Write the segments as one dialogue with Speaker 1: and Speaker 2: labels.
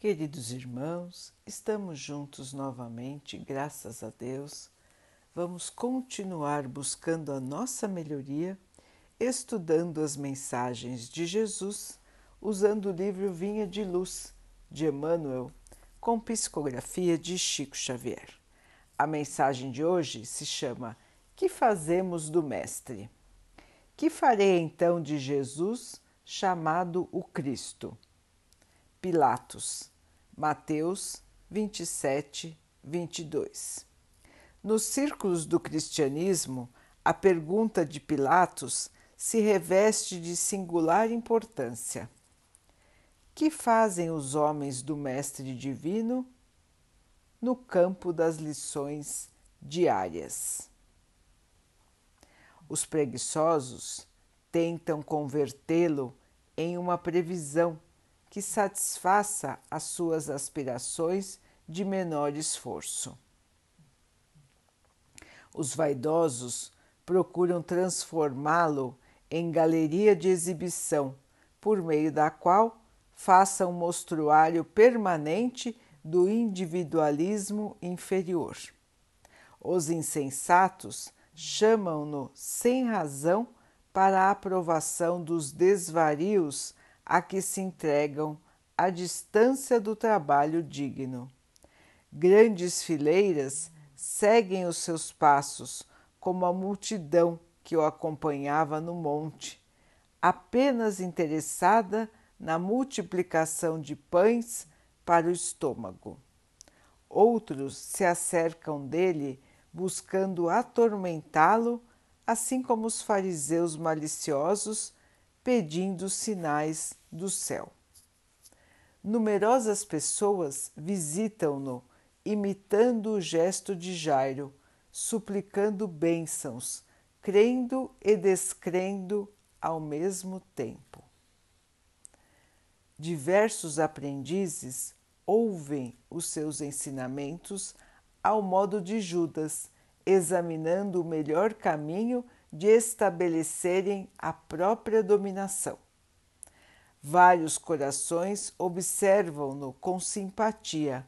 Speaker 1: Queridos irmãos, estamos juntos novamente, graças a Deus. Vamos continuar buscando a nossa melhoria, estudando as mensagens de Jesus, usando o livro Vinha de Luz, de Emmanuel, com psicografia de Chico Xavier. A mensagem de hoje se chama Que fazemos do Mestre? Que farei então de Jesus, chamado o Cristo? Pilatos, Mateus 27, 22. Nos círculos do cristianismo, a pergunta de Pilatos se reveste de singular importância. Que fazem os homens do Mestre Divino no campo das lições diárias? Os preguiçosos tentam convertê-lo em uma previsão que satisfaça as suas aspirações de menor esforço. Os vaidosos procuram transformá-lo em galeria de exibição, por meio da qual faça um mostruário permanente do individualismo inferior. Os insensatos chamam-no sem razão para a aprovação dos desvarios a que se entregam à distância do trabalho digno. Grandes fileiras seguem os seus passos, como a multidão que o acompanhava no monte, apenas interessada na multiplicação de pães para o estômago. Outros se acercam dele buscando atormentá-lo, assim como os fariseus maliciosos pedindo sinais do céu. Numerosas pessoas visitam-no, imitando o gesto de Jairo, suplicando bênçãos, crendo e descrendo ao mesmo tempo. Diversos aprendizes ouvem os seus ensinamentos ao modo de Judas, examinando o melhor caminho de estabelecerem a própria dominação. Vários corações observam-no com simpatia,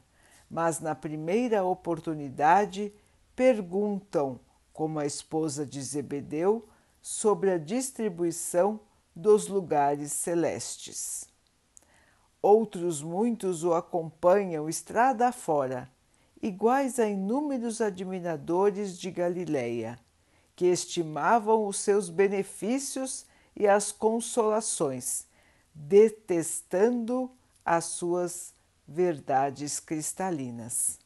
Speaker 1: mas na primeira oportunidade perguntam, como a esposa de Zebedeu, sobre a distribuição dos lugares celestes. Outros muitos o acompanham estrada fora, iguais a inúmeros admiradores de Galileia que estimavam os seus benefícios e as consolações, detestando as suas verdades cristalinas.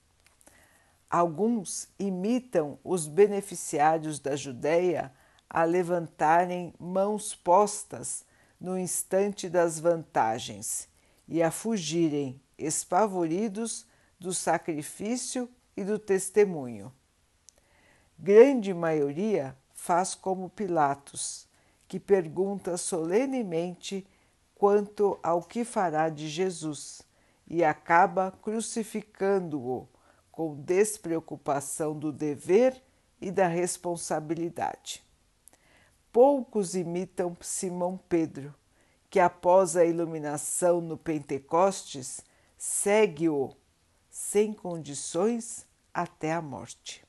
Speaker 1: Alguns imitam os beneficiários da Judéia a levantarem mãos postas no instante das vantagens e a fugirem espavoridos do sacrifício e do testemunho grande maioria faz como Pilatos, que pergunta solenemente quanto ao que fará de Jesus e acaba crucificando-o com despreocupação do dever e da responsabilidade. Poucos imitam Simão Pedro, que após a iluminação no Pentecostes segue-o sem condições até a morte.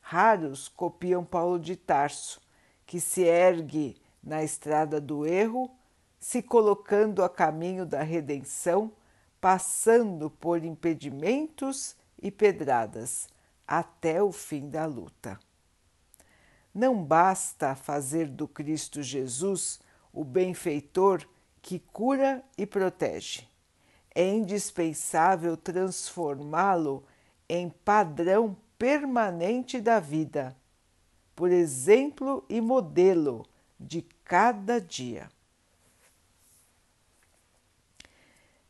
Speaker 1: Raros copiam Paulo de Tarso, que se ergue na estrada do erro, se colocando a caminho da redenção, passando por impedimentos e pedradas até o fim da luta. Não basta fazer do Cristo Jesus o benfeitor que cura e protege. É indispensável transformá-lo em padrão permanente da vida, por exemplo e modelo de cada dia.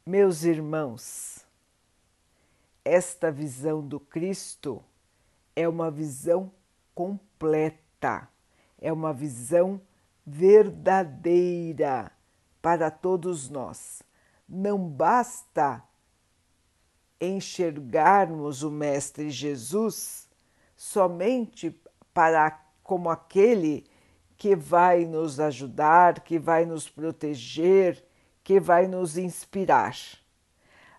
Speaker 1: Meus irmãos, esta visão do Cristo é uma visão completa, é uma visão verdadeira para todos nós. Não basta enxergarmos o Mestre Jesus somente para como aquele que vai nos ajudar, que vai nos proteger, que vai nos inspirar.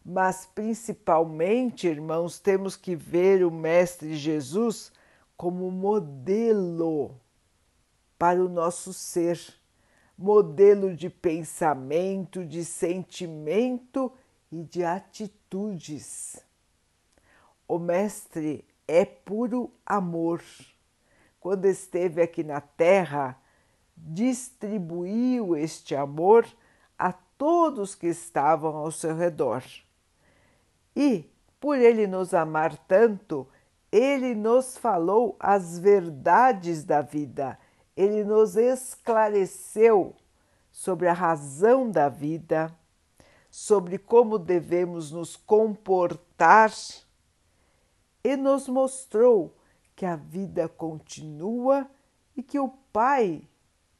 Speaker 1: mas principalmente, irmãos, temos que ver o Mestre Jesus como modelo para o nosso ser, modelo de pensamento, de sentimento e de atitudes. O Mestre é puro amor. Quando esteve aqui na Terra, distribuiu este amor todos que estavam ao seu redor. E, por ele nos amar tanto, ele nos falou as verdades da vida, ele nos esclareceu sobre a razão da vida, sobre como devemos nos comportar e nos mostrou que a vida continua e que o Pai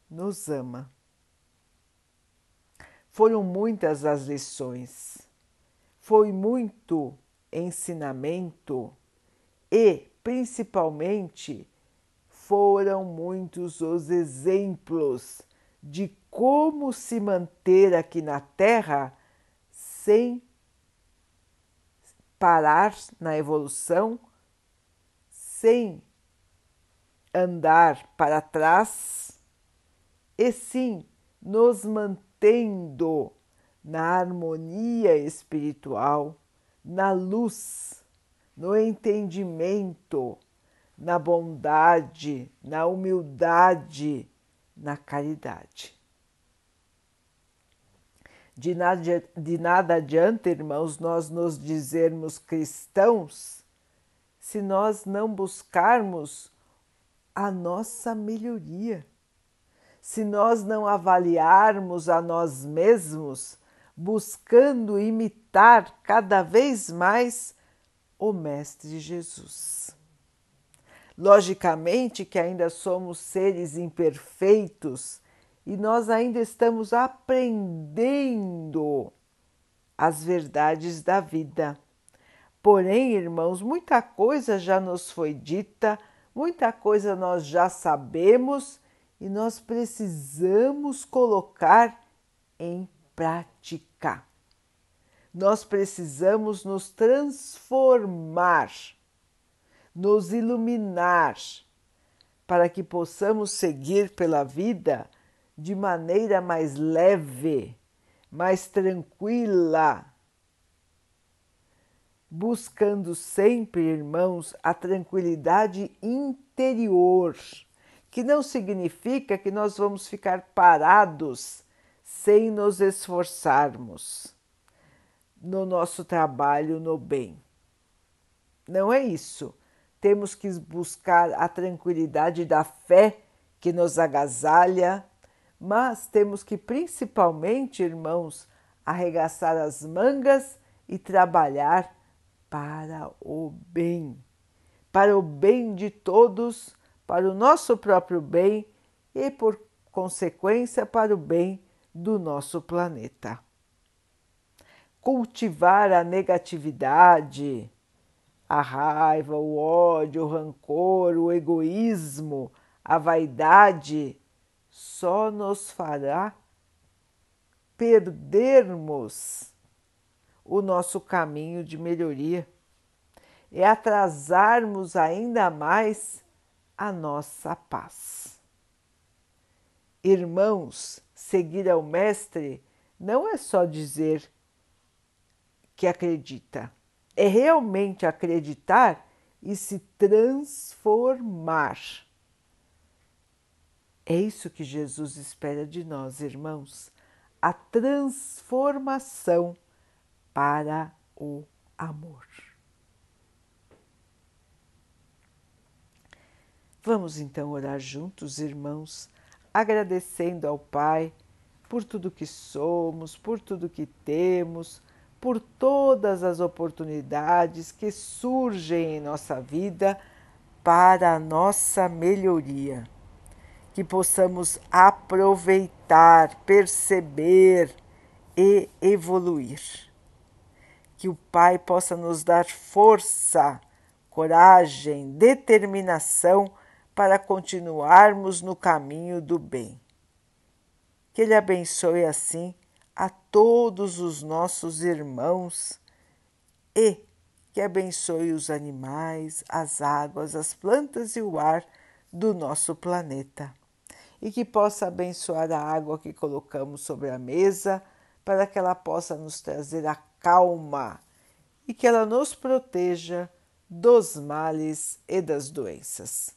Speaker 1: nos ama. Foram muitas as lições, foi muito ensinamento e, principalmente, foram muitos os exemplos de como se manter aqui na Terra sem parar na evolução, sem andar para trás, e sim nos mantendo na harmonia espiritual, na luz, no entendimento, na bondade, na humildade, na caridade. De nada, de nada adianta, irmãos, nós nos dizermos cristãos se nós não buscarmos a nossa melhoria, se nós não avaliarmos a nós mesmos, buscando imitar cada vez mais o Mestre Jesus. Logicamente que ainda somos seres imperfeitos e nós ainda estamos aprendendo as verdades da vida. Porém, irmãos, muita coisa já nos foi dita, muita coisa nós já sabemos e nós precisamos colocar em prática. Nós precisamos nos transformar, nos iluminar, para que possamos seguir pela vida de maneira mais leve, mais tranquila, buscando sempre, irmãos, a tranquilidade interior, que não significa que nós vamos ficar parados sem nos esforçarmos no nosso trabalho no bem. Não é isso. Temos que buscar a tranquilidade da fé que nos agasalha, mas temos que principalmente, irmãos, arregaçar as mangas e trabalhar para o bem, para o bem de todos, para o nosso próprio bem e, por consequência, para o bem do nosso planeta. Cultivar a negatividade, a raiva, o ódio, o rancor, o egoísmo, a vaidade só nos fará perdermos o nosso caminho de melhoria e atrasarmos ainda mais a nossa paz. Irmãos, seguir ao Mestre não é só dizer que acredita, é realmente acreditar e se transformar. É isso que Jesus espera de nós, irmãos, a transformação para o amor. Vamos então orar juntos, irmãos, agradecendo ao Pai por tudo que somos, por tudo que temos, por todas as oportunidades que surgem em nossa vida para a nossa melhoria que possamos aproveitar, perceber e evoluir. Que o Pai possa nos dar força, coragem, determinação para continuarmos no caminho do bem. Que Ele abençoe assim a todos os nossos irmãos e que abençoe os animais, as águas, as plantas e o ar do nosso planeta. E que possa abençoar a água que colocamos sobre a mesa para que ela possa nos trazer a calma e que ela nos proteja dos males e das doenças.